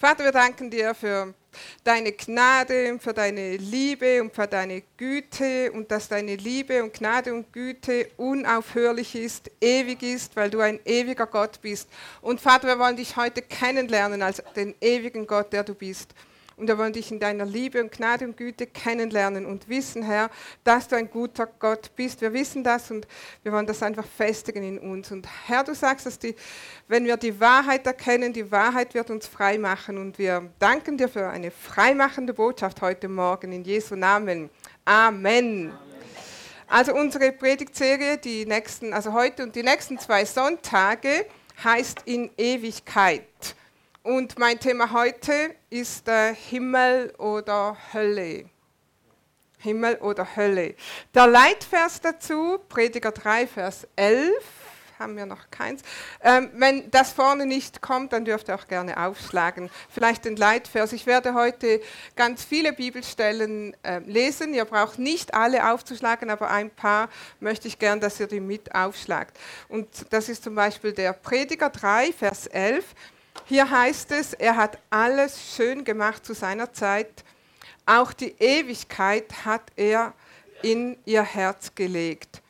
Vater, wir danken dir für deine Gnade, für deine Liebe und für deine Güte und dass deine Liebe und Gnade und Güte unaufhörlich ist, ewig ist, weil du ein ewiger Gott bist. Und Vater, wir wollen dich heute kennenlernen als den ewigen Gott, der du bist. Und wir wollen dich in deiner Liebe und Gnade und Güte kennenlernen und wissen, Herr, dass du ein guter Gott bist. Wir wissen das und wir wollen das einfach festigen in uns. Und Herr, du sagst, dass die, wenn wir die Wahrheit erkennen, die Wahrheit wird uns frei machen. Und wir danken dir für eine freimachende Botschaft heute Morgen in Jesu Namen. Amen. Also unsere Predigtserie, die nächsten, also heute und die nächsten zwei Sonntage, heißt in Ewigkeit. Und mein Thema heute ist äh, Himmel oder Hölle. Himmel oder Hölle. Der Leitvers dazu, Prediger 3, Vers 11, haben wir noch keins. Ähm, wenn das vorne nicht kommt, dann dürft ihr auch gerne aufschlagen. Vielleicht den Leitvers. Ich werde heute ganz viele Bibelstellen äh, lesen. Ihr braucht nicht alle aufzuschlagen, aber ein paar möchte ich gern, dass ihr die mit aufschlagt. Und das ist zum Beispiel der Prediger 3, Vers 11. Hier heißt es, er hat alles schön gemacht zu seiner Zeit. Auch die Ewigkeit hat er in ihr Herz gelegt.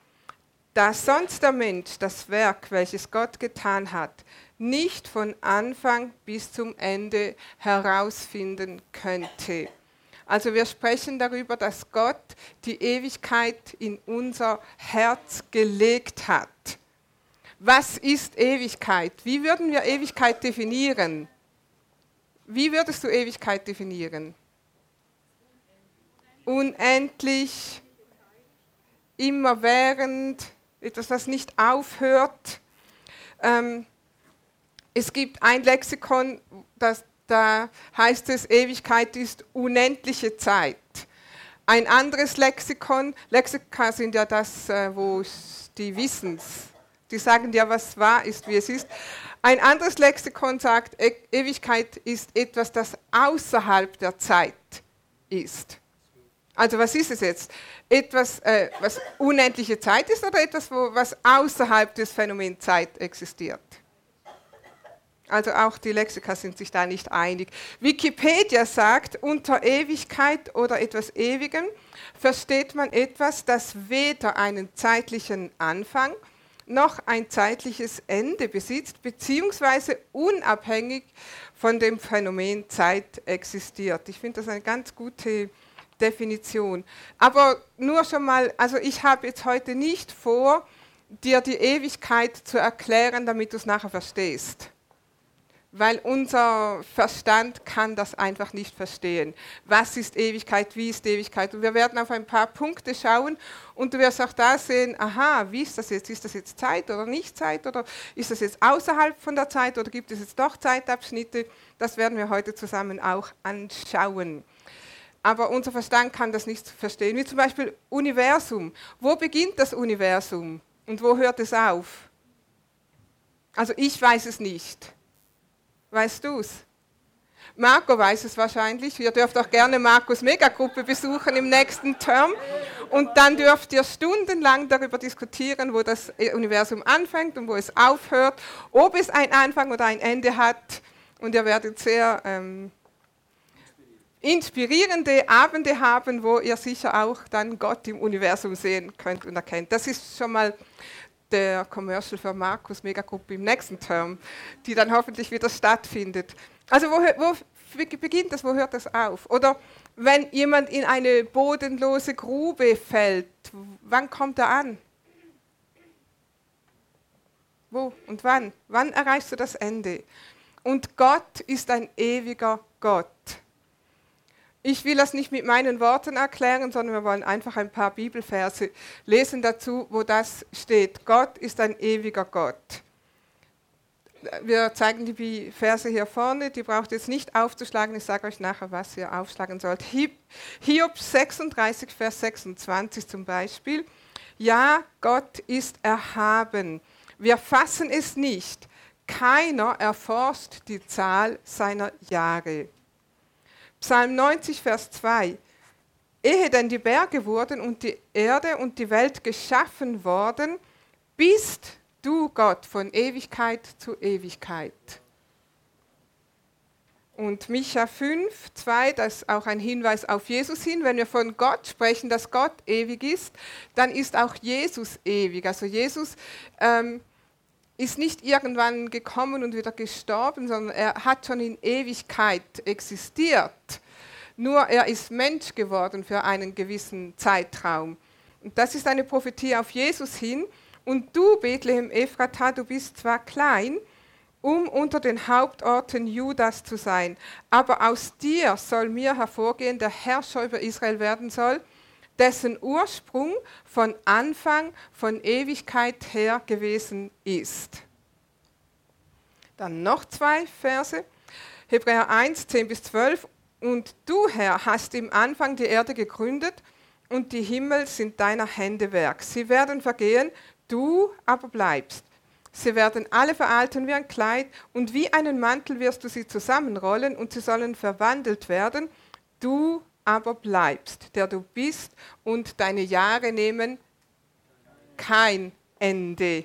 Da sonst der Mensch das Werk, welches Gott getan hat, nicht von Anfang bis zum Ende herausfinden könnte. Also wir sprechen darüber, dass Gott die Ewigkeit in unser Herz gelegt hat. Was ist Ewigkeit? Wie würden wir Ewigkeit definieren? Wie würdest du Ewigkeit definieren? Unendlich, immerwährend, etwas, das nicht aufhört. Ähm, es gibt ein Lexikon, das, da heißt es, Ewigkeit ist unendliche Zeit. Ein anderes Lexikon, Lexika sind ja das, äh, wo die Wissens, die sagen dir, was wahr ist, wie es ist. Ein anderes Lexikon sagt, e Ewigkeit ist etwas, das außerhalb der Zeit ist. Also was ist es jetzt? Etwas, äh, was unendliche Zeit ist oder etwas, wo, was außerhalb des Phänomens Zeit existiert? Also auch die Lexika sind sich da nicht einig. Wikipedia sagt, unter Ewigkeit oder etwas Ewigem versteht man etwas, das weder einen zeitlichen Anfang noch ein zeitliches Ende besitzt, beziehungsweise unabhängig von dem Phänomen Zeit existiert. Ich finde das eine ganz gute Definition. Aber nur schon mal, also ich habe jetzt heute nicht vor, dir die Ewigkeit zu erklären, damit du es nachher verstehst weil unser Verstand kann das einfach nicht verstehen. Was ist Ewigkeit, wie ist Ewigkeit? Und wir werden auf ein paar Punkte schauen und du wirst auch da sehen, aha, wie ist das jetzt? Ist das jetzt Zeit oder nicht Zeit? Oder ist das jetzt außerhalb von der Zeit oder gibt es jetzt doch Zeitabschnitte? Das werden wir heute zusammen auch anschauen. Aber unser Verstand kann das nicht verstehen. Wie zum Beispiel Universum. Wo beginnt das Universum und wo hört es auf? Also ich weiß es nicht. Weißt du es? Marco weiß es wahrscheinlich. Ihr dürft auch gerne Marcos Megagruppe besuchen im nächsten Term. Und dann dürft ihr stundenlang darüber diskutieren, wo das Universum anfängt und wo es aufhört, ob es einen Anfang oder ein Ende hat. Und ihr werdet sehr ähm, inspirierende Abende haben, wo ihr sicher auch dann Gott im Universum sehen könnt und erkennt. Das ist schon mal der Commercial für Markus Megagruppe im nächsten Term, die dann hoffentlich wieder stattfindet. Also wo, wo beginnt das, wo hört das auf? Oder wenn jemand in eine bodenlose Grube fällt, wann kommt er an? Wo und wann? Wann erreichst du das Ende? Und Gott ist ein ewiger Gott. Ich will das nicht mit meinen Worten erklären, sondern wir wollen einfach ein paar Bibelverse lesen dazu, wo das steht. Gott ist ein ewiger Gott. Wir zeigen die Verse hier vorne, die braucht jetzt nicht aufzuschlagen. Ich sage euch nachher, was ihr aufschlagen sollt. Hiob 36, Vers 26 zum Beispiel. Ja, Gott ist erhaben. Wir fassen es nicht. Keiner erforscht die Zahl seiner Jahre. Psalm 90, Vers 2. Ehe denn die Berge wurden und die Erde und die Welt geschaffen worden, bist du Gott von Ewigkeit zu Ewigkeit. Und Micha 5, 2, das ist auch ein Hinweis auf Jesus hin. Wenn wir von Gott sprechen, dass Gott ewig ist, dann ist auch Jesus ewig. Also Jesus ähm, ist nicht irgendwann gekommen und wieder gestorben, sondern er hat schon in Ewigkeit existiert. Nur er ist Mensch geworden für einen gewissen Zeitraum. Und das ist eine Prophetie auf Jesus hin. Und du, Bethlehem Ephrata, du bist zwar klein, um unter den Hauptorten Judas zu sein. Aber aus dir soll mir hervorgehen, der Herrscher über Israel werden soll, dessen Ursprung von Anfang, von Ewigkeit her gewesen ist. Dann noch zwei Verse. Hebräer 1, 10 bis 12. Und du, Herr, hast im Anfang die Erde gegründet und die Himmel sind deiner Hände Werk. Sie werden vergehen, du aber bleibst. Sie werden alle veralten wie ein Kleid und wie einen Mantel wirst du sie zusammenrollen und sie sollen verwandelt werden. Du aber bleibst, der du bist und deine Jahre nehmen kein Ende.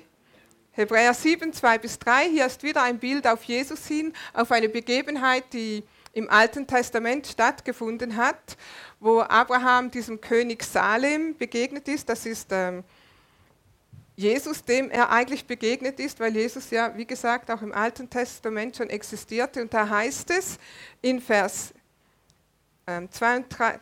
Hebräer 7, 2 bis 3, hier ist wieder ein Bild auf Jesus hin, auf eine Begebenheit, die im Alten Testament stattgefunden hat, wo Abraham diesem König Salem begegnet ist. Das ist ähm, Jesus, dem er eigentlich begegnet ist, weil Jesus ja, wie gesagt, auch im Alten Testament schon existierte. Und da heißt es in Vers 2 und 3,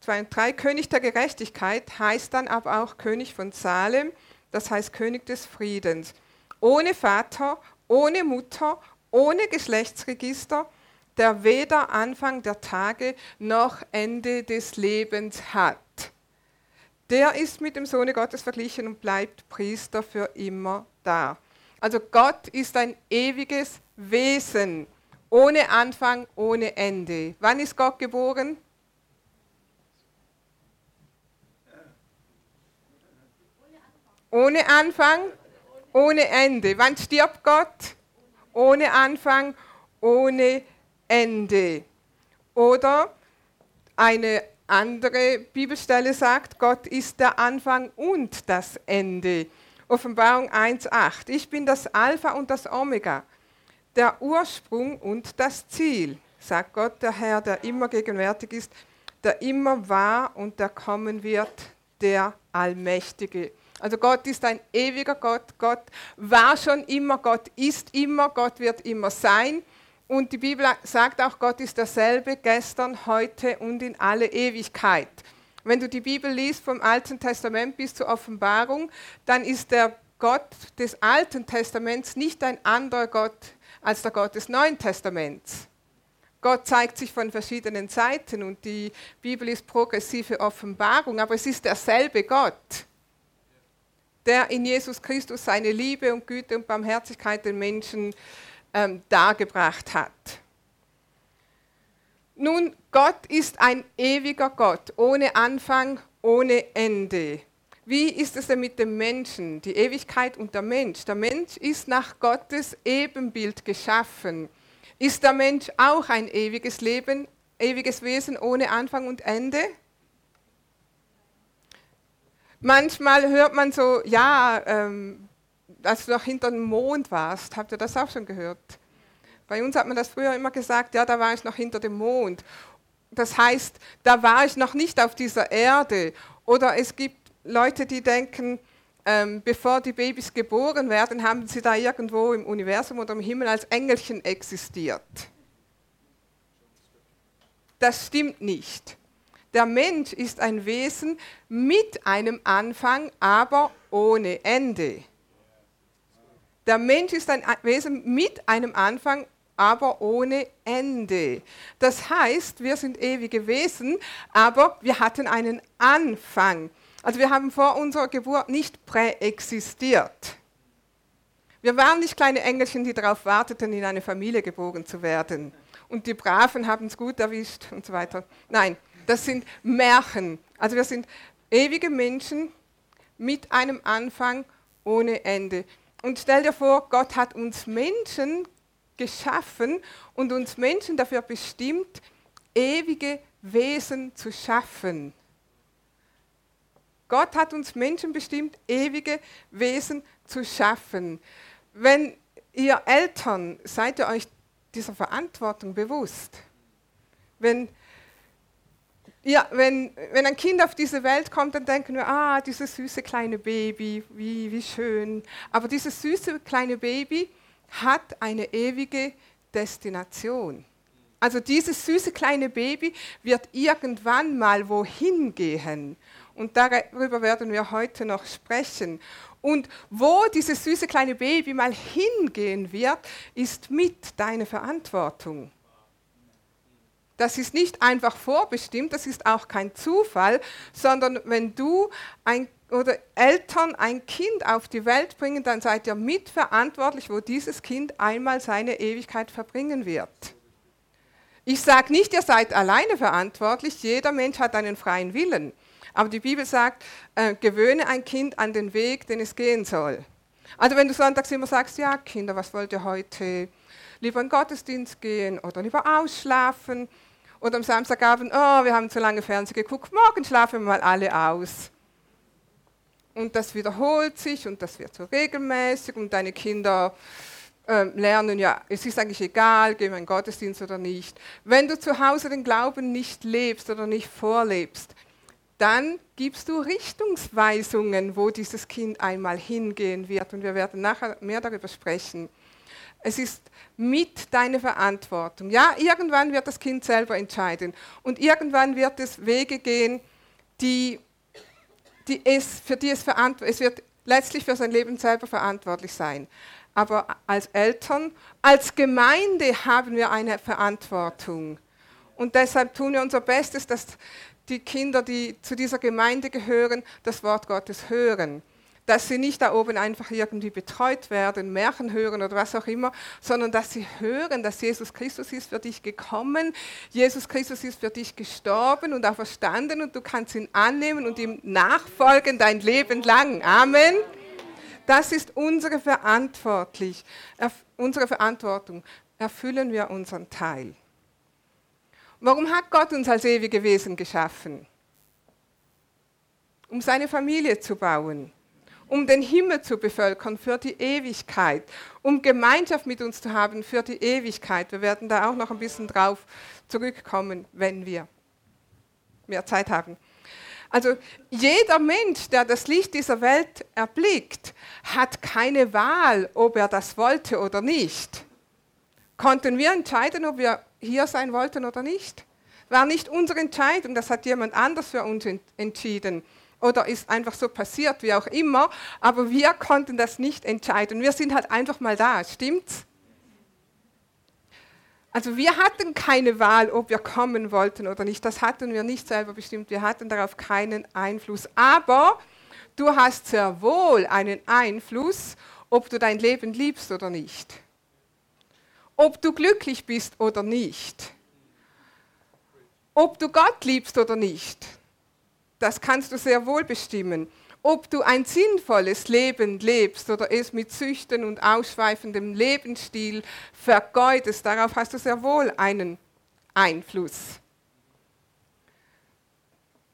2 und 3 König der Gerechtigkeit heißt dann aber auch König von Salem, das heißt König des Friedens. Ohne Vater, ohne Mutter, ohne Geschlechtsregister, der weder Anfang der Tage noch Ende des Lebens hat der ist mit dem Sohne Gottes verglichen und bleibt Priester für immer da. Also Gott ist ein ewiges Wesen, ohne Anfang, ohne Ende. Wann ist Gott geboren? Ohne Anfang, ohne Ende. Wann stirbt Gott? Ohne Anfang, ohne Ende. Oder eine andere Bibelstelle sagt, Gott ist der Anfang und das Ende. Offenbarung 1.8. Ich bin das Alpha und das Omega, der Ursprung und das Ziel, sagt Gott, der Herr, der immer gegenwärtig ist, der immer war und der kommen wird, der Allmächtige. Also Gott ist ein ewiger Gott. Gott war schon immer, Gott ist immer, Gott wird immer sein. Und die Bibel sagt auch, Gott ist derselbe gestern, heute und in alle Ewigkeit. Wenn du die Bibel liest vom Alten Testament bis zur Offenbarung, dann ist der Gott des Alten Testaments nicht ein anderer Gott als der Gott des Neuen Testaments. Gott zeigt sich von verschiedenen Seiten und die Bibel ist progressive Offenbarung, aber es ist derselbe Gott, der in Jesus Christus seine Liebe und Güte und Barmherzigkeit den Menschen ähm, dargebracht hat. Nun, Gott ist ein ewiger Gott, ohne Anfang, ohne Ende. Wie ist es denn mit dem Menschen, die Ewigkeit und der Mensch? Der Mensch ist nach Gottes Ebenbild geschaffen. Ist der Mensch auch ein ewiges Leben, ewiges Wesen ohne Anfang und Ende? Manchmal hört man so, ja, ähm, als du noch hinter dem Mond warst, habt ihr das auch schon gehört? Bei uns hat man das früher immer gesagt, ja, da war ich noch hinter dem Mond. Das heißt, da war ich noch nicht auf dieser Erde. Oder es gibt Leute, die denken, ähm, bevor die Babys geboren werden, haben sie da irgendwo im Universum oder im Himmel als Engelchen existiert. Das stimmt nicht. Der Mensch ist ein Wesen mit einem Anfang, aber ohne Ende. Der Mensch ist ein Wesen mit einem Anfang, aber ohne Ende. Das heißt, wir sind ewige Wesen, aber wir hatten einen Anfang. Also wir haben vor unserer Geburt nicht präexistiert. Wir waren nicht kleine Engelchen, die darauf warteten, in eine Familie geboren zu werden. Und die Braven haben es gut erwischt und so weiter. Nein, das sind Märchen. Also wir sind ewige Menschen mit einem Anfang ohne Ende. Und stell dir vor, Gott hat uns Menschen geschaffen und uns Menschen dafür bestimmt, ewige Wesen zu schaffen. Gott hat uns Menschen bestimmt, ewige Wesen zu schaffen. Wenn ihr Eltern, seid ihr euch dieser Verantwortung bewusst. Wenn, ja, wenn, wenn ein Kind auf diese Welt kommt, dann denken wir, ah, dieses süße kleine Baby, wie, wie schön. Aber dieses süße kleine Baby hat eine ewige Destination. Also dieses süße kleine Baby wird irgendwann mal wohin gehen. Und darüber werden wir heute noch sprechen. Und wo dieses süße kleine Baby mal hingehen wird, ist mit deiner Verantwortung. Das ist nicht einfach vorbestimmt, das ist auch kein Zufall, sondern wenn du ein, oder Eltern ein Kind auf die Welt bringen, dann seid ihr mitverantwortlich, wo dieses Kind einmal seine Ewigkeit verbringen wird. Ich sage nicht, ihr seid alleine verantwortlich, jeder Mensch hat einen freien Willen. Aber die Bibel sagt, äh, gewöhne ein Kind an den Weg, den es gehen soll. Also wenn du sonntags immer sagst, ja Kinder, was wollt ihr heute? Lieber in den Gottesdienst gehen oder lieber ausschlafen. Oder am Samstagabend, oh, wir haben zu lange Fernsehen geguckt, morgen schlafen wir mal alle aus. Und das wiederholt sich und das wird so regelmäßig und deine Kinder äh, lernen, ja, es ist eigentlich egal, gehen wir in den Gottesdienst oder nicht. Wenn du zu Hause den Glauben nicht lebst oder nicht vorlebst, dann gibst du Richtungsweisungen, wo dieses Kind einmal hingehen wird. Und wir werden nachher mehr darüber sprechen. Es ist mit deiner Verantwortung. Ja, irgendwann wird das Kind selber entscheiden. Und irgendwann wird es Wege gehen, die, die es, für die es verantwortlich Es wird letztlich für sein Leben selber verantwortlich sein aber als Eltern, als Gemeinde haben wir eine Verantwortung. Und deshalb tun wir unser Bestes, dass die Kinder, die zu dieser Gemeinde gehören, das Wort Gottes hören. Dass sie nicht da oben einfach irgendwie betreut werden, Märchen hören oder was auch immer, sondern dass sie hören, dass Jesus Christus ist für dich gekommen, Jesus Christus ist für dich gestorben und auch verstanden und du kannst ihn annehmen und ihm nachfolgen dein Leben lang. Amen. Das ist unsere, verantwortlich, unsere Verantwortung. Erfüllen wir unseren Teil. Warum hat Gott uns als ewige Wesen geschaffen? Um seine Familie zu bauen, um den Himmel zu bevölkern für die Ewigkeit, um Gemeinschaft mit uns zu haben für die Ewigkeit. Wir werden da auch noch ein bisschen drauf zurückkommen, wenn wir mehr Zeit haben. Also jeder Mensch, der das Licht dieser Welt erblickt, hat keine Wahl, ob er das wollte oder nicht. Konnten wir entscheiden, ob wir hier sein wollten oder nicht? War nicht unsere Entscheidung, das hat jemand anders für uns entschieden oder ist einfach so passiert, wie auch immer, aber wir konnten das nicht entscheiden. Wir sind halt einfach mal da, stimmt's? Also wir hatten keine Wahl, ob wir kommen wollten oder nicht. Das hatten wir nicht selber bestimmt. Wir hatten darauf keinen Einfluss. Aber du hast sehr wohl einen Einfluss, ob du dein Leben liebst oder nicht. Ob du glücklich bist oder nicht. Ob du Gott liebst oder nicht. Das kannst du sehr wohl bestimmen ob du ein sinnvolles Leben lebst oder es mit Süchten und ausschweifendem Lebensstil vergeudest, darauf hast du sehr wohl einen Einfluss.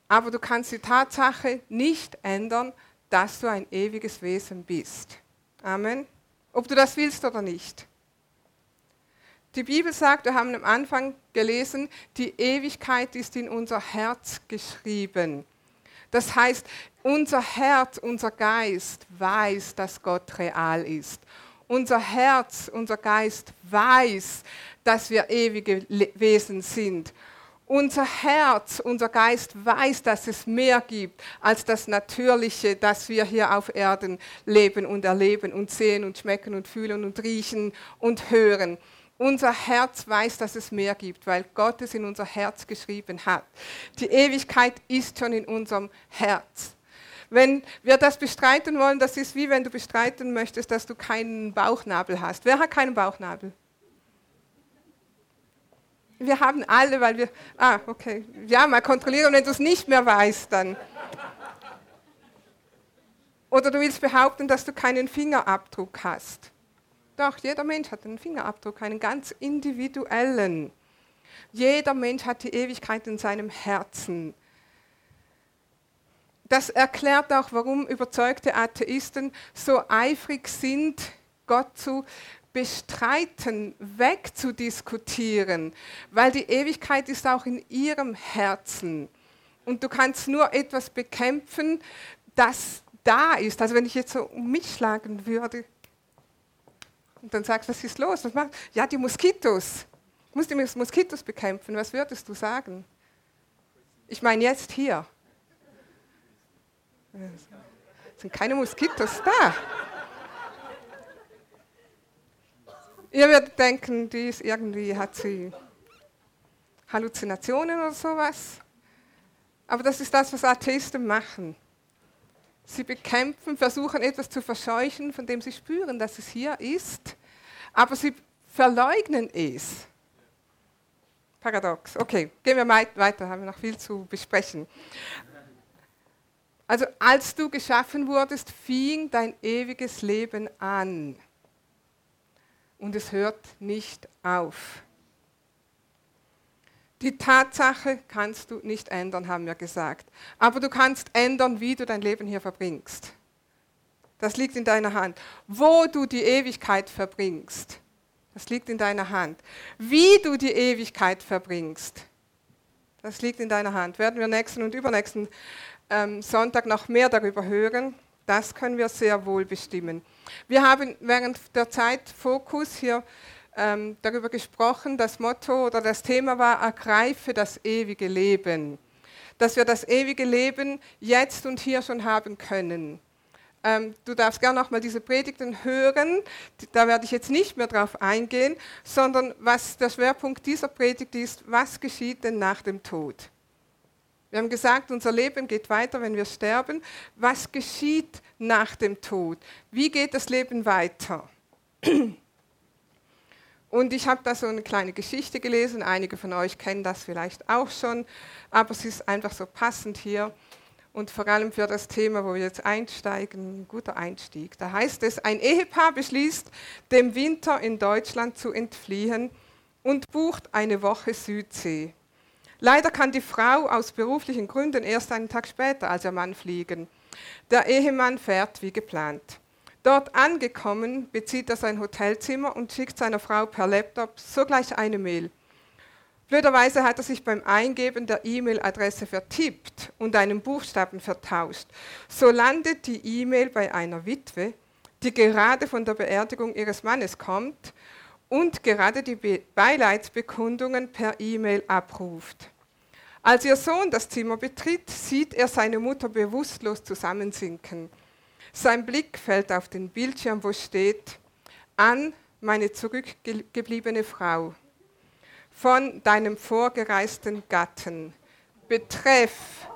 Aber du kannst die Tatsache nicht ändern, dass du ein ewiges Wesen bist. Amen. Ob du das willst oder nicht. Die Bibel sagt, wir haben am Anfang gelesen, die Ewigkeit ist in unser Herz geschrieben. Das heißt, unser Herz, unser Geist weiß, dass Gott real ist. Unser Herz, unser Geist weiß, dass wir ewige Wesen sind. Unser Herz, unser Geist weiß, dass es mehr gibt als das Natürliche, das wir hier auf Erden leben und erleben und sehen und schmecken und fühlen und riechen und hören. Unser Herz weiß, dass es mehr gibt, weil Gott es in unser Herz geschrieben hat. Die Ewigkeit ist schon in unserem Herz. Wenn wir das bestreiten wollen, das ist wie wenn du bestreiten möchtest, dass du keinen Bauchnabel hast. Wer hat keinen Bauchnabel? Wir haben alle, weil wir. Ah, okay. Ja, mal kontrollieren, wenn du es nicht mehr weißt, dann. Oder du willst behaupten, dass du keinen Fingerabdruck hast. Doch, jeder Mensch hat einen Fingerabdruck, einen ganz individuellen. Jeder Mensch hat die Ewigkeit in seinem Herzen. Das erklärt auch, warum überzeugte Atheisten so eifrig sind, Gott zu bestreiten, wegzudiskutieren, weil die Ewigkeit ist auch in ihrem Herzen. Und du kannst nur etwas bekämpfen, das da ist. Also wenn ich jetzt so um mich schlagen würde und dann sagst, was ist los? Was macht? Ja, die Moskitos. Ich muss die Moskitos bekämpfen. Was würdest du sagen? Ich meine jetzt hier. Es sind keine Moskitos da. Ihr werdet denken, die ist irgendwie, hat sie Halluzinationen oder sowas. Aber das ist das, was Atheisten machen. Sie bekämpfen, versuchen etwas zu verscheuchen, von dem sie spüren, dass es hier ist, aber sie verleugnen es. Paradox. Okay, gehen wir weiter, haben wir noch viel zu besprechen. Also als du geschaffen wurdest, fing dein ewiges Leben an. Und es hört nicht auf. Die Tatsache kannst du nicht ändern, haben wir gesagt. Aber du kannst ändern, wie du dein Leben hier verbringst. Das liegt in deiner Hand. Wo du die Ewigkeit verbringst, das liegt in deiner Hand. Wie du die Ewigkeit verbringst, das liegt in deiner Hand. Werden wir nächsten und übernächsten ähm, Sonntag noch mehr darüber hören. Das können wir sehr wohl bestimmen. Wir haben während der Zeit Fokus hier ähm, darüber gesprochen, das Motto oder das Thema war, ergreife das ewige Leben. Dass wir das ewige Leben jetzt und hier schon haben können. Ähm, du darfst gerne nochmal diese Predigten hören. Da werde ich jetzt nicht mehr drauf eingehen, sondern was der Schwerpunkt dieser Predigt ist, was geschieht denn nach dem Tod? Wir haben gesagt, unser Leben geht weiter, wenn wir sterben. Was geschieht nach dem Tod? Wie geht das Leben weiter? Und ich habe da so eine kleine Geschichte gelesen. Einige von euch kennen das vielleicht auch schon, aber es ist einfach so passend hier und vor allem für das Thema, wo wir jetzt einsteigen, ein guter Einstieg. Da heißt es, ein Ehepaar beschließt, dem Winter in Deutschland zu entfliehen und bucht eine Woche Südsee. Leider kann die Frau aus beruflichen Gründen erst einen Tag später als ihr Mann fliegen. Der Ehemann fährt wie geplant. Dort angekommen, bezieht er sein Hotelzimmer und schickt seiner Frau per Laptop sogleich eine Mail. Blöderweise hat er sich beim Eingeben der E-Mail-Adresse vertippt und einen Buchstaben vertauscht. So landet die E-Mail bei einer Witwe, die gerade von der Beerdigung ihres Mannes kommt und gerade die Beileidsbekundungen per E-Mail abruft. Als ihr Sohn das Zimmer betritt, sieht er seine Mutter bewusstlos zusammensinken. Sein Blick fällt auf den Bildschirm, wo steht, an meine zurückgebliebene Frau, von deinem vorgereisten Gatten. Betreff,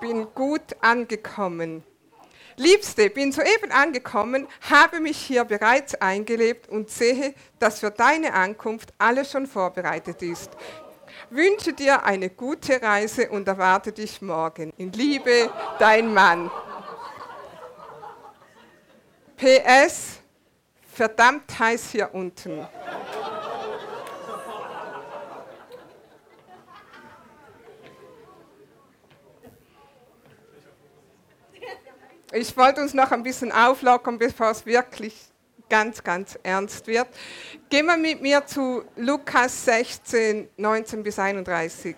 bin gut angekommen. Liebste, bin soeben angekommen, habe mich hier bereits eingelebt und sehe, dass für deine Ankunft alles schon vorbereitet ist. Wünsche dir eine gute Reise und erwarte dich morgen. In Liebe, dein Mann. PS, verdammt heiß hier unten. Ich wollte uns noch ein bisschen auflockern, bevor es wirklich ganz, ganz ernst wird. Gehen wir mit mir zu Lukas 16, 19 bis 31.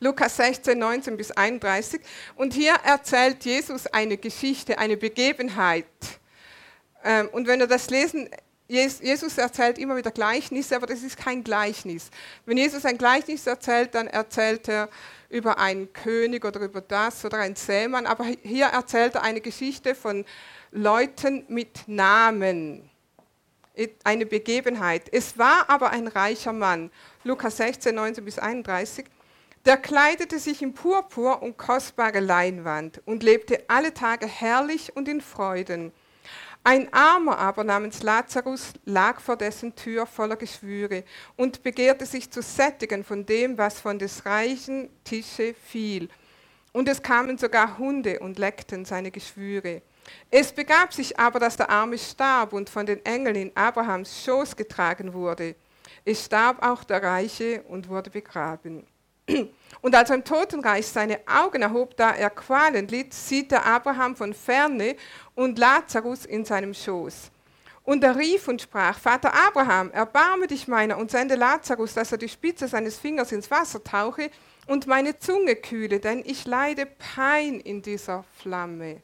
Lukas 16, 19 bis 31. Und hier erzählt Jesus eine Geschichte, eine Begebenheit. Ähm, und wenn wir das lesen, Jesus erzählt immer wieder Gleichnisse, aber das ist kein Gleichnis. Wenn Jesus ein Gleichnis erzählt, dann erzählt er über einen König oder über das oder einen Sämann, aber hier erzählt er eine Geschichte von Leuten mit Namen, eine Begebenheit. Es war aber ein reicher Mann, Lukas 16, 19 bis 31, der kleidete sich in Purpur und kostbare Leinwand und lebte alle Tage herrlich und in Freuden. Ein Armer aber namens Lazarus lag vor dessen Tür voller Geschwüre und begehrte sich zu sättigen von dem, was von des reichen Tische fiel. Und es kamen sogar Hunde und leckten seine Geschwüre. Es begab sich aber, dass der Arme starb und von den Engeln in Abrahams Schoß getragen wurde. Es starb auch der Reiche und wurde begraben. Und als er im Totenreich seine Augen erhob, da er Qualen litt, sieht er Abraham von ferne und Lazarus in seinem Schoß. Und er rief und sprach, Vater Abraham, erbarme dich meiner und sende Lazarus, dass er die Spitze seines Fingers ins Wasser tauche und meine Zunge kühle, denn ich leide Pein in dieser Flamme.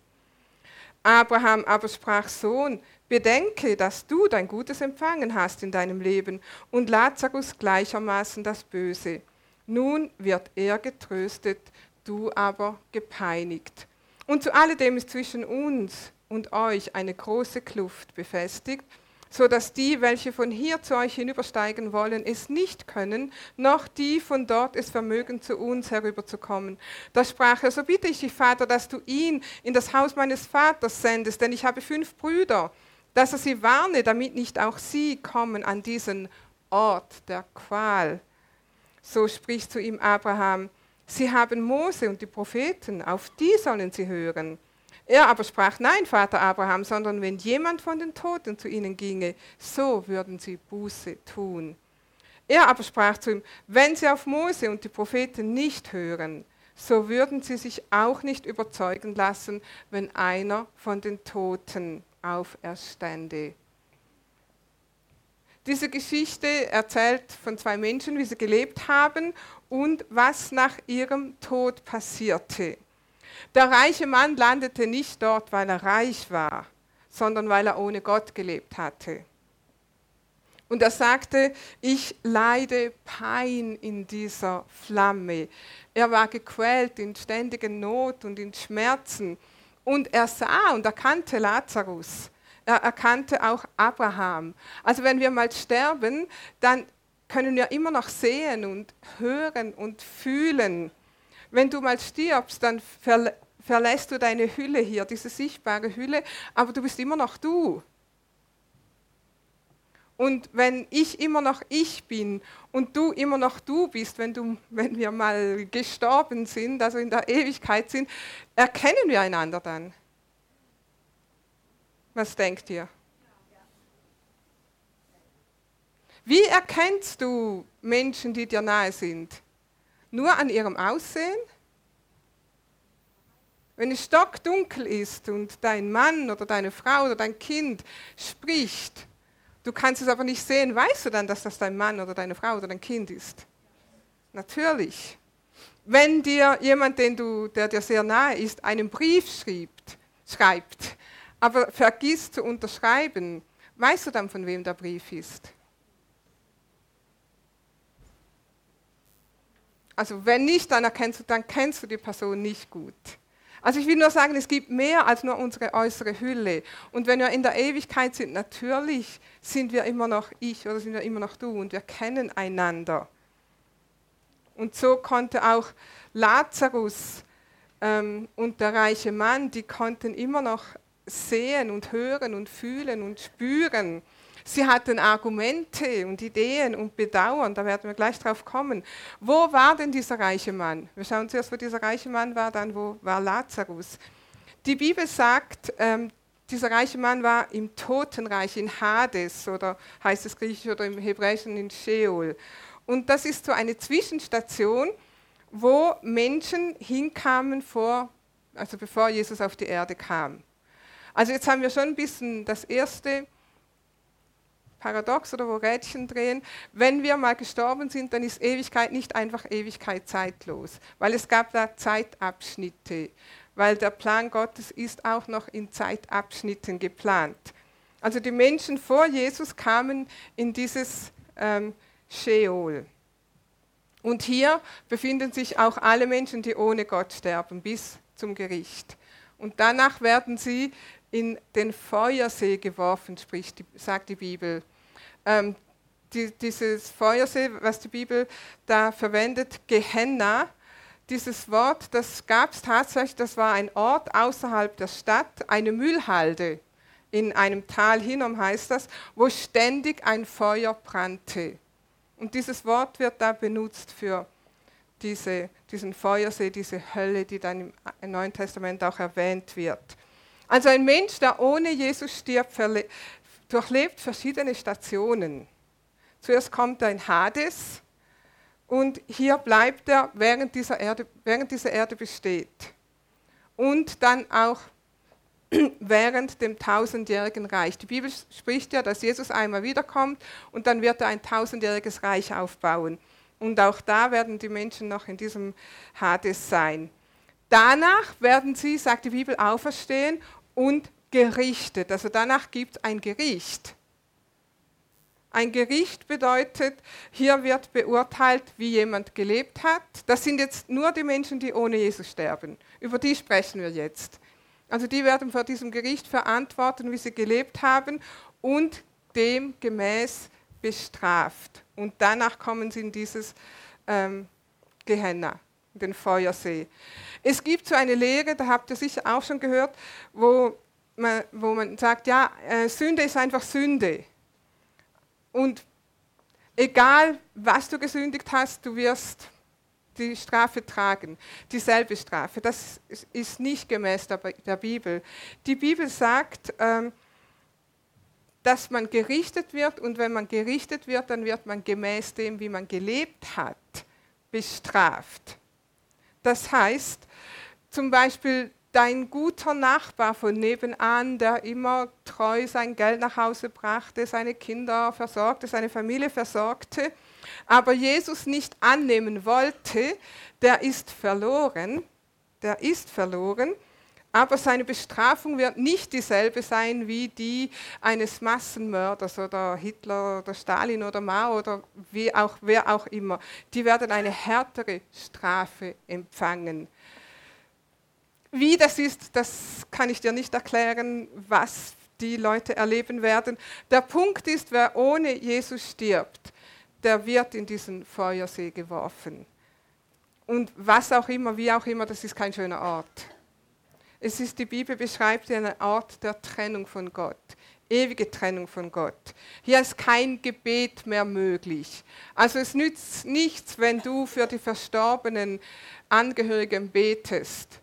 Abraham aber sprach, Sohn, bedenke, dass du dein Gutes empfangen hast in deinem Leben und Lazarus gleichermaßen das Böse. Nun wird er getröstet, du aber gepeinigt. Und zu alledem ist zwischen uns und euch eine große Kluft befestigt, so dass die, welche von hier zu euch hinübersteigen wollen, es nicht können, noch die von dort es vermögen, zu uns herüberzukommen. Da sprach er, so bitte ich dich, Vater, dass du ihn in das Haus meines Vaters sendest, denn ich habe fünf Brüder, dass er sie warne, damit nicht auch sie kommen an diesen Ort der Qual. So spricht zu ihm Abraham, sie haben Mose und die Propheten, auf die sollen sie hören. Er aber sprach, nein, Vater Abraham, sondern wenn jemand von den Toten zu ihnen ginge, so würden sie Buße tun. Er aber sprach zu ihm, wenn sie auf Mose und die Propheten nicht hören, so würden sie sich auch nicht überzeugen lassen, wenn einer von den Toten auferstände. Diese Geschichte erzählt von zwei Menschen, wie sie gelebt haben und was nach ihrem Tod passierte. Der reiche Mann landete nicht dort, weil er reich war, sondern weil er ohne Gott gelebt hatte. Und er sagte, ich leide Pein in dieser Flamme. Er war gequält in ständiger Not und in Schmerzen. Und er sah und erkannte Lazarus. Er erkannte auch Abraham. Also wenn wir mal sterben, dann können wir immer noch sehen und hören und fühlen. Wenn du mal stirbst, dann verlässt du deine Hülle hier, diese sichtbare Hülle, aber du bist immer noch du. Und wenn ich immer noch ich bin und du immer noch du bist, wenn, du, wenn wir mal gestorben sind, also in der Ewigkeit sind, erkennen wir einander dann. Was denkt ihr? Wie erkennst du Menschen, die dir nahe sind? Nur an ihrem Aussehen? Wenn es stockdunkel ist und dein Mann oder deine Frau oder dein Kind spricht, du kannst es aber nicht sehen, weißt du dann, dass das dein Mann oder deine Frau oder dein Kind ist? Natürlich. Wenn dir jemand, den du, der dir sehr nahe ist, einen Brief schreibt, schreibt, aber vergisst zu unterschreiben, weißt du dann, von wem der Brief ist? Also wenn nicht, dann erkennst du, dann kennst du die Person nicht gut. Also ich will nur sagen, es gibt mehr als nur unsere äußere Hülle. Und wenn wir in der Ewigkeit sind, natürlich sind wir immer noch ich oder sind wir immer noch du und wir kennen einander. Und so konnte auch Lazarus ähm, und der reiche Mann, die konnten immer noch sehen und hören und fühlen und spüren. Sie hatten Argumente und Ideen und Bedauern, da werden wir gleich drauf kommen. Wo war denn dieser reiche Mann? Wir schauen zuerst, wo dieser reiche Mann war, dann wo war Lazarus. Die Bibel sagt, ähm, dieser reiche Mann war im Totenreich, in Hades, oder heißt es griechisch oder im Hebräischen in Sheol. Und das ist so eine Zwischenstation, wo Menschen hinkamen vor, also bevor Jesus auf die Erde kam. Also jetzt haben wir schon ein bisschen das erste paradox oder wo Rädchen drehen. Wenn wir mal gestorben sind, dann ist Ewigkeit nicht einfach Ewigkeit zeitlos, weil es gab da Zeitabschnitte, weil der Plan Gottes ist auch noch in Zeitabschnitten geplant. Also die Menschen vor Jesus kamen in dieses ähm, Sheol. Und hier befinden sich auch alle Menschen, die ohne Gott sterben, bis zum Gericht. Und danach werden sie in den Feuersee geworfen, spricht, sagt die Bibel. Ähm, die, dieses Feuersee, was die Bibel da verwendet, Gehenna, dieses Wort, das gab es tatsächlich, das war ein Ort außerhalb der Stadt, eine Müllhalde in einem Tal hinom heißt das, wo ständig ein Feuer brannte. Und dieses Wort wird da benutzt für diese, diesen Feuersee, diese Hölle, die dann im Neuen Testament auch erwähnt wird. Also ein Mensch, der ohne Jesus stirbt, durchlebt verschiedene Stationen. Zuerst kommt er in Hades und hier bleibt er, während dieser Erde, während dieser Erde besteht. Und dann auch während dem tausendjährigen Reich. Die Bibel spricht ja, dass Jesus einmal wiederkommt und dann wird er ein tausendjähriges Reich aufbauen. Und auch da werden die Menschen noch in diesem Hades sein. Danach werden sie, sagt die Bibel, auferstehen und gerichtet. Also danach gibt es ein Gericht. Ein Gericht bedeutet, hier wird beurteilt, wie jemand gelebt hat. Das sind jetzt nur die Menschen, die ohne Jesus sterben. Über die sprechen wir jetzt. Also die werden vor diesem Gericht verantworten, wie sie gelebt haben und dem gemäß bestraft. Und danach kommen sie in dieses ähm, Gehenna, in den Feuersee. Es gibt so eine Lehre, da habt ihr sicher auch schon gehört, wo man, wo man sagt, ja, äh, Sünde ist einfach Sünde. Und egal, was du gesündigt hast, du wirst die Strafe tragen, dieselbe Strafe. Das ist nicht gemäß der, Bibel. Die Bibel sagt, ähm, dass man gerichtet wird und wenn man gerichtet wird, dann wird man gemäß dem, wie man gelebt hat, bestraft. Das heißt, zum Beispiel dein guter Nachbar von nebenan, der immer treu sein Geld nach Hause brachte, seine Kinder versorgte, seine Familie versorgte, aber Jesus nicht annehmen wollte, der ist verloren, der ist verloren, aber seine Bestrafung wird nicht dieselbe sein wie die eines Massenmörders oder Hitler oder Stalin oder Mao oder wie auch, wer auch immer. Die werden eine härtere Strafe empfangen. Wie das ist, das kann ich dir nicht erklären, was die Leute erleben werden. Der Punkt ist, wer ohne Jesus stirbt, der wird in diesen Feuersee geworfen. Und was auch immer, wie auch immer, das ist kein schöner Ort. Es ist, die Bibel beschreibt einen Ort der Trennung von Gott, ewige Trennung von Gott. Hier ist kein Gebet mehr möglich. Also es nützt nichts, wenn du für die verstorbenen Angehörigen betest.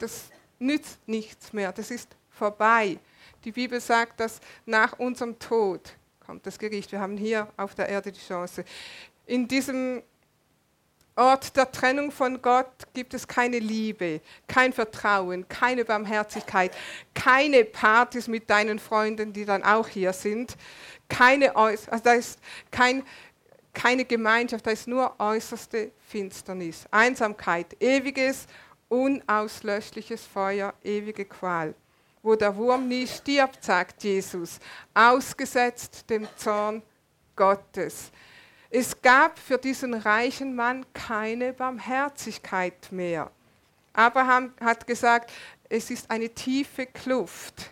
Das nützt nichts mehr, das ist vorbei. Die Bibel sagt, dass nach unserem Tod kommt das Gericht. Wir haben hier auf der Erde die Chance. In diesem Ort der Trennung von Gott gibt es keine Liebe, kein Vertrauen, keine Barmherzigkeit, keine Partys mit deinen Freunden, die dann auch hier sind, keine, also da ist kein, keine Gemeinschaft, da ist nur äußerste Finsternis, Einsamkeit, ewiges, unauslöschliches Feuer, ewige Qual wo der Wurm nie stirbt, sagt Jesus, ausgesetzt dem Zorn Gottes. Es gab für diesen reichen Mann keine Barmherzigkeit mehr. Abraham hat gesagt, es ist eine tiefe Kluft.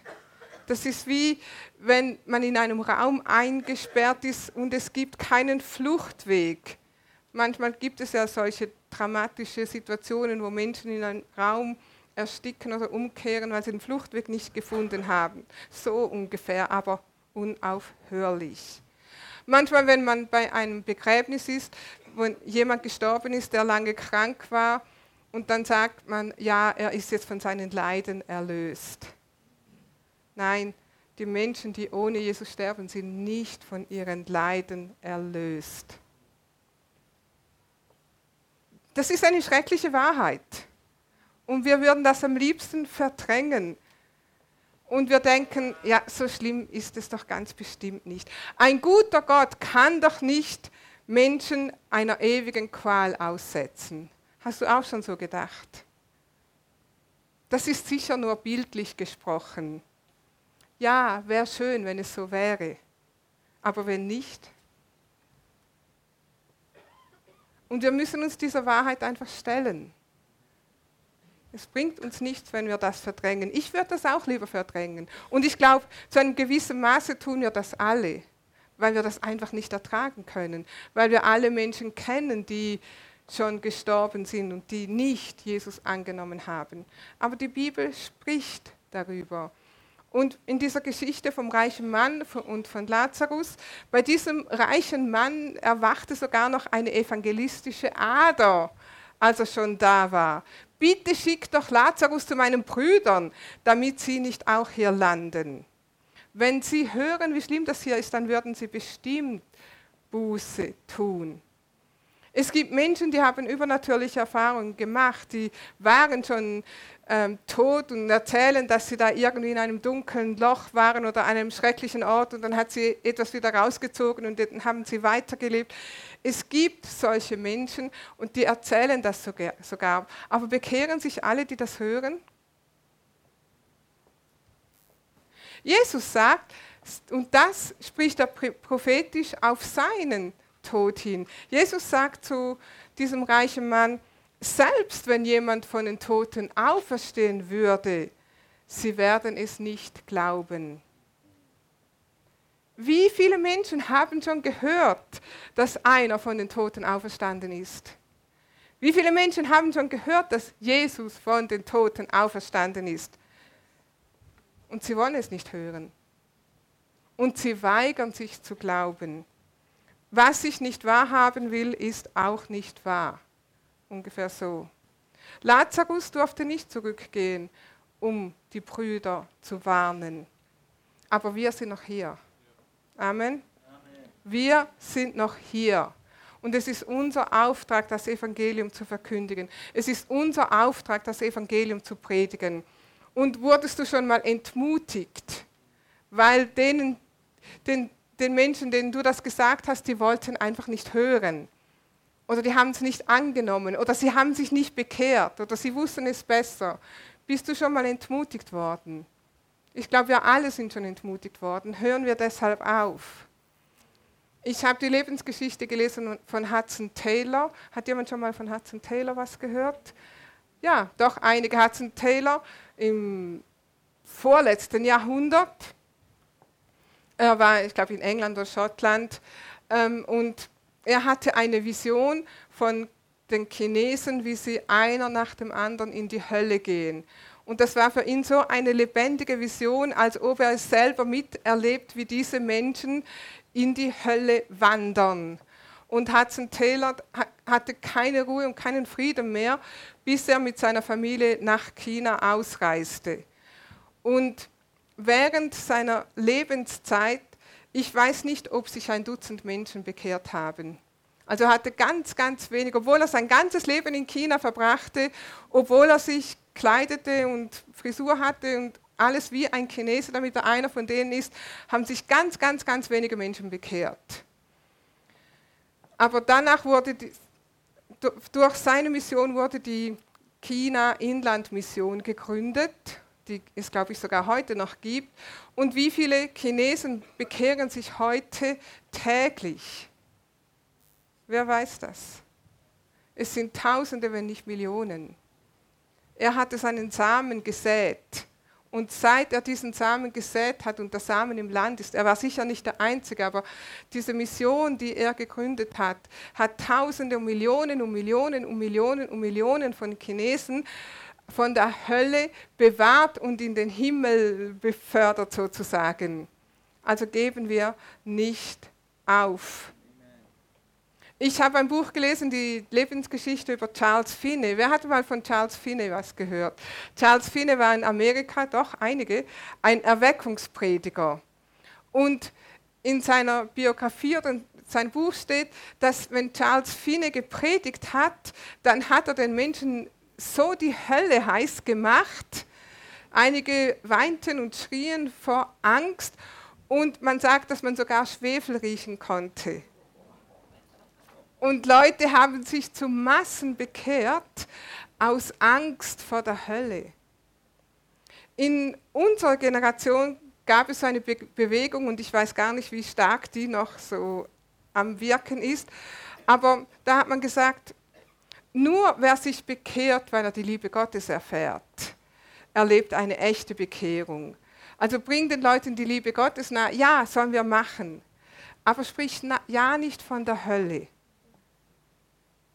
Das ist wie wenn man in einem Raum eingesperrt ist und es gibt keinen Fluchtweg. Manchmal gibt es ja solche dramatische Situationen, wo Menschen in einem Raum ersticken oder umkehren, weil sie den Fluchtweg nicht gefunden haben. So ungefähr, aber unaufhörlich. Manchmal, wenn man bei einem Begräbnis ist, wo jemand gestorben ist, der lange krank war, und dann sagt man, ja, er ist jetzt von seinen Leiden erlöst. Nein, die Menschen, die ohne Jesus sterben, sind nicht von ihren Leiden erlöst. Das ist eine schreckliche Wahrheit. Und wir würden das am liebsten verdrängen. Und wir denken, ja, so schlimm ist es doch ganz bestimmt nicht. Ein guter Gott kann doch nicht Menschen einer ewigen Qual aussetzen. Hast du auch schon so gedacht? Das ist sicher nur bildlich gesprochen. Ja, wäre schön, wenn es so wäre. Aber wenn nicht? Und wir müssen uns dieser Wahrheit einfach stellen. Es bringt uns nichts, wenn wir das verdrängen. Ich würde das auch lieber verdrängen. Und ich glaube, zu einem gewissen Maße tun wir das alle, weil wir das einfach nicht ertragen können, weil wir alle Menschen kennen, die schon gestorben sind und die nicht Jesus angenommen haben. Aber die Bibel spricht darüber. Und in dieser Geschichte vom reichen Mann und von Lazarus, bei diesem reichen Mann erwachte sogar noch eine evangelistische Ader, als er schon da war bitte schick doch Lazarus zu meinen Brüdern, damit sie nicht auch hier landen. Wenn sie hören, wie schlimm das hier ist, dann würden sie bestimmt Buße tun. Es gibt Menschen, die haben übernatürliche Erfahrungen gemacht, die waren schon ähm, tot und erzählen, dass sie da irgendwie in einem dunklen Loch waren oder einem schrecklichen Ort und dann hat sie etwas wieder rausgezogen und dann haben sie weitergelebt. Es gibt solche Menschen und die erzählen das sogar. Aber bekehren sich alle, die das hören? Jesus sagt, und das spricht er prophetisch auf seinen Tod hin. Jesus sagt zu diesem reichen Mann, selbst wenn jemand von den Toten auferstehen würde, sie werden es nicht glauben. Wie viele Menschen haben schon gehört, dass einer von den Toten auferstanden ist? Wie viele Menschen haben schon gehört, dass Jesus von den Toten auferstanden ist? Und sie wollen es nicht hören. Und sie weigern sich zu glauben. Was ich nicht wahrhaben will, ist auch nicht wahr. Ungefähr so. Lazarus durfte nicht zurückgehen, um die Brüder zu warnen. Aber wir sind noch hier. Amen. Wir sind noch hier. Und es ist unser Auftrag, das Evangelium zu verkündigen. Es ist unser Auftrag, das Evangelium zu predigen. Und wurdest du schon mal entmutigt, weil denen, den, den Menschen, denen du das gesagt hast, die wollten einfach nicht hören oder die haben es nicht angenommen oder sie haben sich nicht bekehrt oder sie wussten es besser. Bist du schon mal entmutigt worden? Ich glaube, wir alle sind schon entmutigt worden. Hören wir deshalb auf. Ich habe die Lebensgeschichte gelesen von Hudson Taylor. Hat jemand schon mal von Hudson Taylor was gehört? Ja, doch einige. Hudson Taylor im vorletzten Jahrhundert. Er war, ich glaube, in England oder Schottland. Ähm, und er hatte eine Vision von den Chinesen, wie sie einer nach dem anderen in die Hölle gehen. Und das war für ihn so eine lebendige Vision, als ob er es selber miterlebt, wie diese Menschen in die Hölle wandern. Und Hudson Taylor hatte keine Ruhe und keinen Frieden mehr, bis er mit seiner Familie nach China ausreiste. Und während seiner Lebenszeit ich weiß nicht, ob sich ein Dutzend Menschen bekehrt haben. Also hatte ganz, ganz wenig, obwohl er sein ganzes Leben in China verbrachte, obwohl er sich kleidete und Frisur hatte und alles wie ein Chinese, damit er einer von denen ist, haben sich ganz, ganz, ganz wenige Menschen bekehrt. Aber danach wurde die, durch seine Mission wurde die China-Inland-Mission gegründet die es, glaube ich, sogar heute noch gibt. Und wie viele Chinesen bekehren sich heute täglich? Wer weiß das? Es sind Tausende, wenn nicht Millionen. Er hatte seinen Samen gesät. Und seit er diesen Samen gesät hat und der Samen im Land ist, er war sicher nicht der Einzige, aber diese Mission, die er gegründet hat, hat Tausende und Millionen und Millionen und Millionen und Millionen von Chinesen von der Hölle bewahrt und in den Himmel befördert sozusagen. Also geben wir nicht auf. Ich habe ein Buch gelesen, die Lebensgeschichte über Charles Finney. Wer hat mal von Charles Finney was gehört? Charles Finney war in Amerika, doch einige, ein Erweckungsprediger. Und in seiner Biografie oder in sein Buch steht, dass wenn Charles Finney gepredigt hat, dann hat er den Menschen so die Hölle heiß gemacht. Einige weinten und schrien vor Angst und man sagt, dass man sogar Schwefel riechen konnte. Und Leute haben sich zu Massen bekehrt aus Angst vor der Hölle. In unserer Generation gab es eine Be Bewegung und ich weiß gar nicht, wie stark die noch so am Wirken ist, aber da hat man gesagt, nur wer sich bekehrt, weil er die Liebe Gottes erfährt, erlebt eine echte Bekehrung. Also bring den Leuten die Liebe Gottes nahe. Ja, sollen wir machen. Aber sprich ja nicht von der Hölle.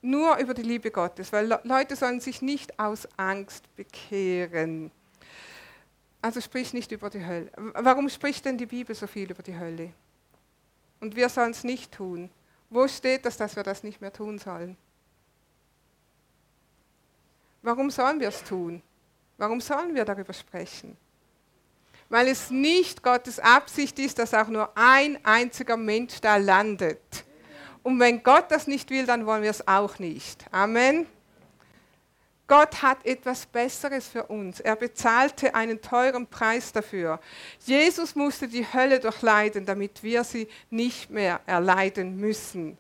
Nur über die Liebe Gottes, weil Leute sollen sich nicht aus Angst bekehren. Also sprich nicht über die Hölle. Warum spricht denn die Bibel so viel über die Hölle? Und wir sollen es nicht tun. Wo steht das, dass wir das nicht mehr tun sollen? Warum sollen wir es tun? Warum sollen wir darüber sprechen? Weil es nicht Gottes Absicht ist, dass auch nur ein einziger Mensch da landet. Und wenn Gott das nicht will, dann wollen wir es auch nicht. Amen. Gott hat etwas Besseres für uns. Er bezahlte einen teuren Preis dafür. Jesus musste die Hölle durchleiden, damit wir sie nicht mehr erleiden müssen.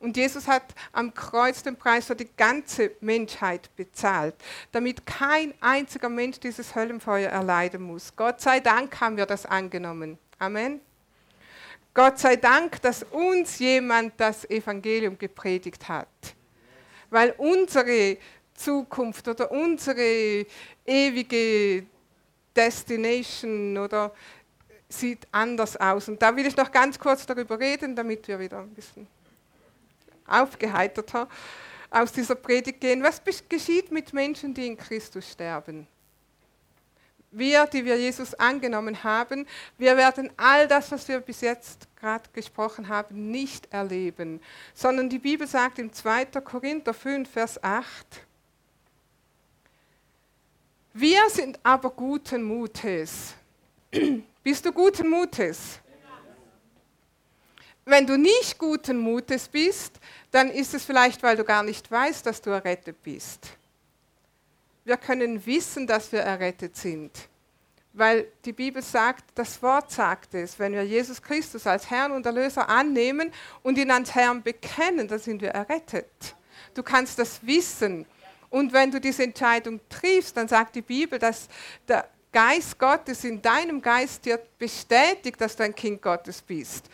Und Jesus hat am Kreuz den Preis für die ganze Menschheit bezahlt, damit kein einziger Mensch dieses Höllenfeuer erleiden muss. Gott sei Dank haben wir das angenommen. Amen. Gott sei Dank, dass uns jemand das Evangelium gepredigt hat. Weil unsere Zukunft oder unsere ewige Destination oder sieht anders aus. Und da will ich noch ganz kurz darüber reden, damit wir wieder ein bisschen aufgeheiterter aus dieser Predigt gehen. Was geschieht mit Menschen, die in Christus sterben? Wir, die wir Jesus angenommen haben, wir werden all das, was wir bis jetzt gerade gesprochen haben, nicht erleben, sondern die Bibel sagt im 2. Korinther 5, Vers 8, wir sind aber guten Mutes. Bist du guten Mutes? Wenn du nicht guten Mutes bist, dann ist es vielleicht, weil du gar nicht weißt, dass du errettet bist. Wir können wissen, dass wir errettet sind, weil die Bibel sagt, das Wort sagt es, wenn wir Jesus Christus als Herrn und Erlöser annehmen und ihn ans Herrn bekennen, dann sind wir errettet. Du kannst das wissen. Und wenn du diese Entscheidung triffst, dann sagt die Bibel, dass der Geist Gottes in deinem Geist dir bestätigt, dass du ein Kind Gottes bist.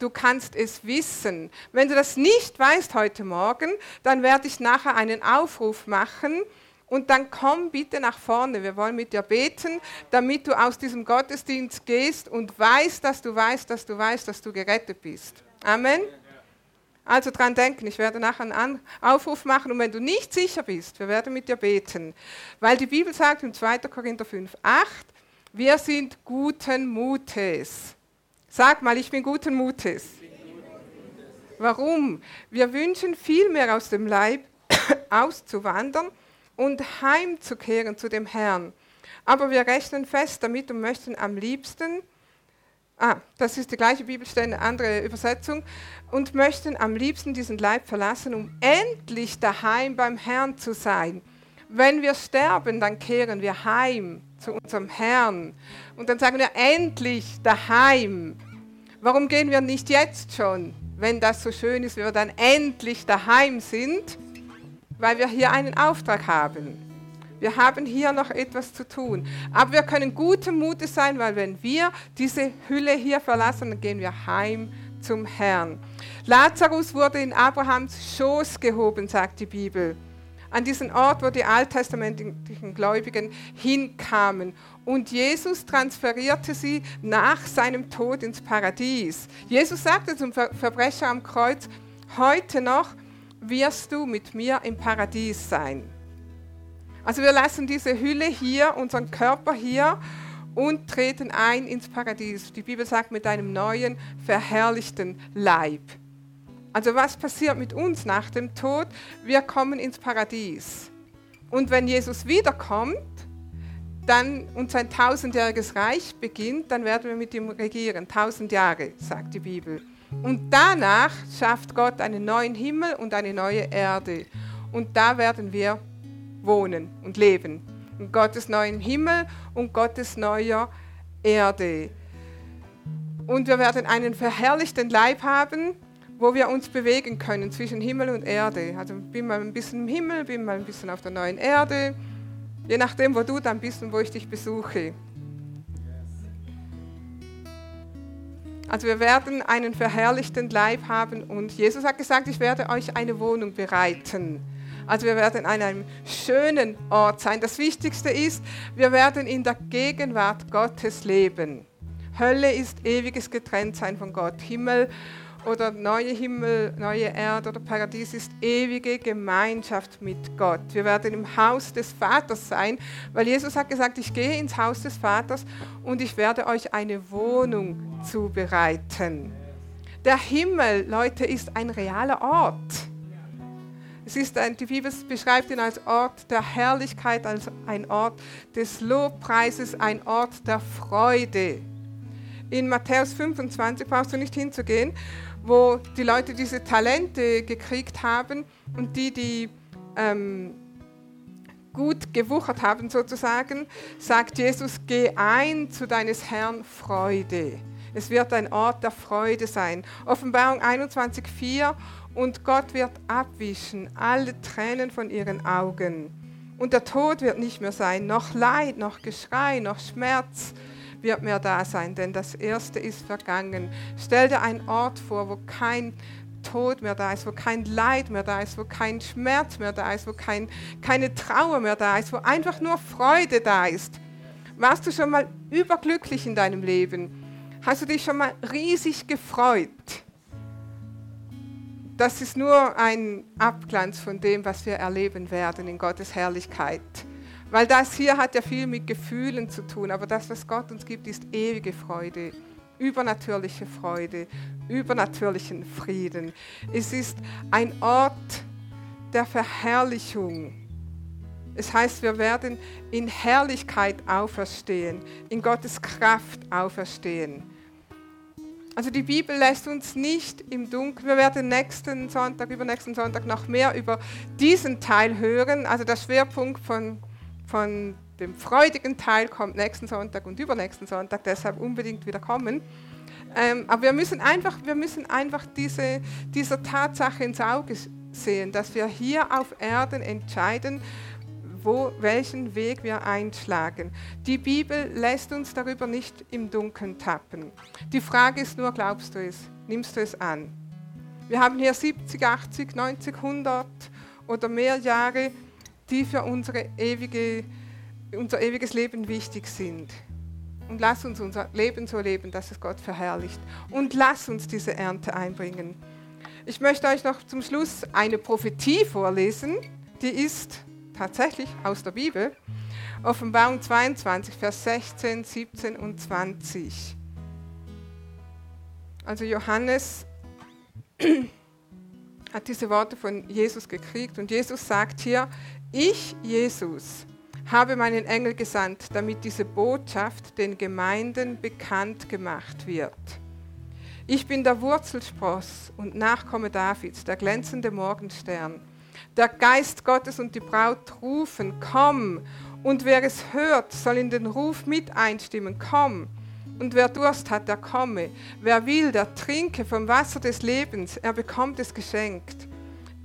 Du kannst es wissen. Wenn du das nicht weißt heute Morgen, dann werde ich nachher einen Aufruf machen und dann komm bitte nach vorne. Wir wollen mit dir beten, damit du aus diesem Gottesdienst gehst und weißt, dass du weißt, dass du weißt, dass du gerettet bist. Amen. Also dran denken, ich werde nachher einen Aufruf machen und wenn du nicht sicher bist, wir werden mit dir beten. Weil die Bibel sagt in 2. Korinther 5, 8, wir sind guten Mutes. Sag mal, ich bin guten Mutes. Warum? Wir wünschen vielmehr aus dem Leib auszuwandern und heimzukehren zu dem Herrn. Aber wir rechnen fest damit und möchten am liebsten Ah, das ist die gleiche Bibelstelle, eine andere Übersetzung. Und möchten am liebsten diesen Leib verlassen, um endlich daheim beim Herrn zu sein. Wenn wir sterben, dann kehren wir heim zu unserem Herrn. Und dann sagen wir endlich daheim. Warum gehen wir nicht jetzt schon, wenn das so schön ist, wenn wir dann endlich daheim sind? Weil wir hier einen Auftrag haben. Wir haben hier noch etwas zu tun. Aber wir können guten Mutes sein, weil wenn wir diese Hülle hier verlassen, dann gehen wir heim zum Herrn. Lazarus wurde in Abrahams Schoß gehoben, sagt die Bibel. An diesen Ort, wo die alttestamentlichen Gläubigen hinkamen. Und Jesus transferierte sie nach seinem Tod ins Paradies. Jesus sagte zum Verbrecher am Kreuz, heute noch wirst du mit mir im Paradies sein. Also wir lassen diese Hülle hier, unseren Körper hier und treten ein ins Paradies. Die Bibel sagt mit einem neuen, verherrlichten Leib. Also was passiert mit uns nach dem Tod? Wir kommen ins Paradies. Und wenn Jesus wiederkommt, dann und sein tausendjähriges Reich beginnt, dann werden wir mit ihm regieren. Tausend Jahre, sagt die Bibel. Und danach schafft Gott einen neuen Himmel und eine neue Erde. Und da werden wir wohnen und leben. In Gottes neuen Himmel und Gottes neuer Erde. Und wir werden einen verherrlichten Leib haben, wo wir uns bewegen können zwischen Himmel und Erde. Also bin mal ein bisschen im Himmel, bin mal ein bisschen auf der neuen Erde. Je nachdem, wo du dann bist und wo ich dich besuche. Also wir werden einen verherrlichten Leib haben und Jesus hat gesagt, ich werde euch eine Wohnung bereiten. Also wir werden an einem schönen Ort sein. Das Wichtigste ist, wir werden in der Gegenwart Gottes leben. Hölle ist ewiges Getrenntsein von Gott. Himmel oder neue Himmel, neue Erde oder Paradies ist ewige Gemeinschaft mit Gott. Wir werden im Haus des Vaters sein, weil Jesus hat gesagt, ich gehe ins Haus des Vaters und ich werde euch eine Wohnung zubereiten. Der Himmel, Leute, ist ein realer Ort. Es ist ein, die Bibel beschreibt ihn als Ort der Herrlichkeit, als ein Ort des Lobpreises, ein Ort der Freude. In Matthäus 25 brauchst du nicht hinzugehen. Wo die Leute diese Talente gekriegt haben und die, die ähm, gut gewuchert haben sozusagen, sagt Jesus, geh ein zu deines Herrn Freude. Es wird ein Ort der Freude sein. Offenbarung 21.4 und Gott wird abwischen alle Tränen von ihren Augen. Und der Tod wird nicht mehr sein, noch Leid, noch Geschrei, noch Schmerz wird mehr da sein, denn das Erste ist vergangen. Stell dir einen Ort vor, wo kein Tod mehr da ist, wo kein Leid mehr da ist, wo kein Schmerz mehr da ist, wo kein, keine Trauer mehr da ist, wo einfach nur Freude da ist. Warst du schon mal überglücklich in deinem Leben? Hast du dich schon mal riesig gefreut? Das ist nur ein Abglanz von dem, was wir erleben werden in Gottes Herrlichkeit. Weil das hier hat ja viel mit Gefühlen zu tun, aber das, was Gott uns gibt, ist ewige Freude, übernatürliche Freude, übernatürlichen Frieden. Es ist ein Ort der Verherrlichung. Es heißt, wir werden in Herrlichkeit auferstehen, in Gottes Kraft auferstehen. Also die Bibel lässt uns nicht im Dunkeln. Wir werden nächsten Sonntag, übernächsten Sonntag noch mehr über diesen Teil hören. Also der Schwerpunkt von, von dem freudigen Teil kommt nächsten Sonntag und übernächsten Sonntag, deshalb unbedingt wieder kommen. Ähm, aber wir müssen einfach, wir müssen einfach diese, dieser Tatsache ins Auge sehen, dass wir hier auf Erden entscheiden, wo, welchen Weg wir einschlagen. Die Bibel lässt uns darüber nicht im Dunkeln tappen. Die Frage ist nur, glaubst du es? Nimmst du es an? Wir haben hier 70, 80, 90, 100 oder mehr Jahre, die für ewige, unser ewiges Leben wichtig sind. Und lass uns unser Leben so leben, dass es Gott verherrlicht. Und lass uns diese Ernte einbringen. Ich möchte euch noch zum Schluss eine Prophetie vorlesen, die ist tatsächlich aus der Bibel. Offenbarung 22, Vers 16, 17 und 20. Also Johannes hat diese Worte von Jesus gekriegt und Jesus sagt hier, ich, Jesus, habe meinen Engel gesandt, damit diese Botschaft den Gemeinden bekannt gemacht wird. Ich bin der Wurzelspross und Nachkomme Davids, der glänzende Morgenstern. Der Geist Gottes und die Braut rufen, komm. Und wer es hört, soll in den Ruf mit einstimmen, komm. Und wer Durst hat, der komme. Wer will, der trinke vom Wasser des Lebens, er bekommt es geschenkt.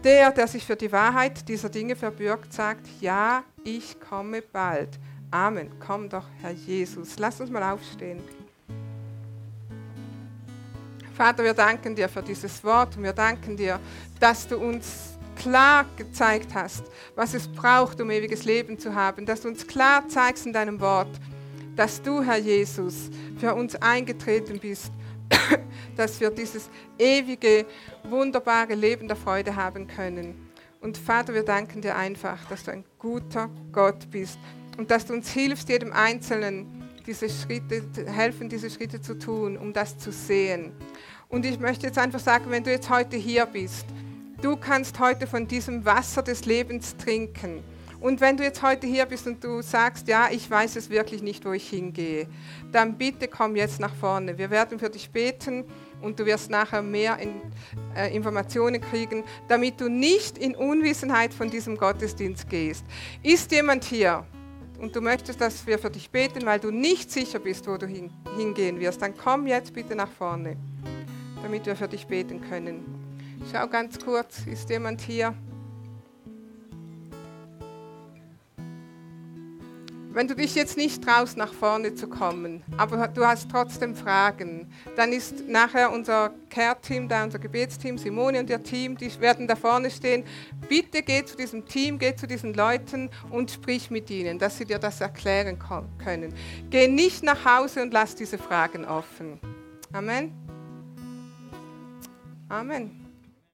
Der, der sich für die Wahrheit dieser Dinge verbürgt, sagt, ja, ich komme bald. Amen. Komm doch, Herr Jesus. Lass uns mal aufstehen. Vater, wir danken dir für dieses Wort und wir danken dir, dass du uns klar gezeigt hast, was es braucht, um ewiges Leben zu haben, dass du uns klar zeigst in deinem Wort, dass du, Herr Jesus, für uns eingetreten bist, dass wir dieses ewige, wunderbare Leben der Freude haben können. Und Vater, wir danken dir einfach, dass du ein guter Gott bist und dass du uns hilfst, jedem Einzelnen diese Schritte, helfen, diese Schritte zu tun, um das zu sehen. Und ich möchte jetzt einfach sagen, wenn du jetzt heute hier bist Du kannst heute von diesem Wasser des Lebens trinken. Und wenn du jetzt heute hier bist und du sagst, ja, ich weiß es wirklich nicht, wo ich hingehe, dann bitte komm jetzt nach vorne. Wir werden für dich beten und du wirst nachher mehr in, äh, Informationen kriegen, damit du nicht in Unwissenheit von diesem Gottesdienst gehst. Ist jemand hier und du möchtest, dass wir für dich beten, weil du nicht sicher bist, wo du hin, hingehen wirst, dann komm jetzt bitte nach vorne, damit wir für dich beten können. Schau ganz kurz, ist jemand hier? Wenn du dich jetzt nicht traust, nach vorne zu kommen, aber du hast trotzdem Fragen, dann ist nachher unser Care-Team da, unser Gebetsteam, Simone und ihr Team, die werden da vorne stehen. Bitte geh zu diesem Team, geh zu diesen Leuten und sprich mit ihnen, dass sie dir das erklären können. Geh nicht nach Hause und lass diese Fragen offen. Amen. Amen.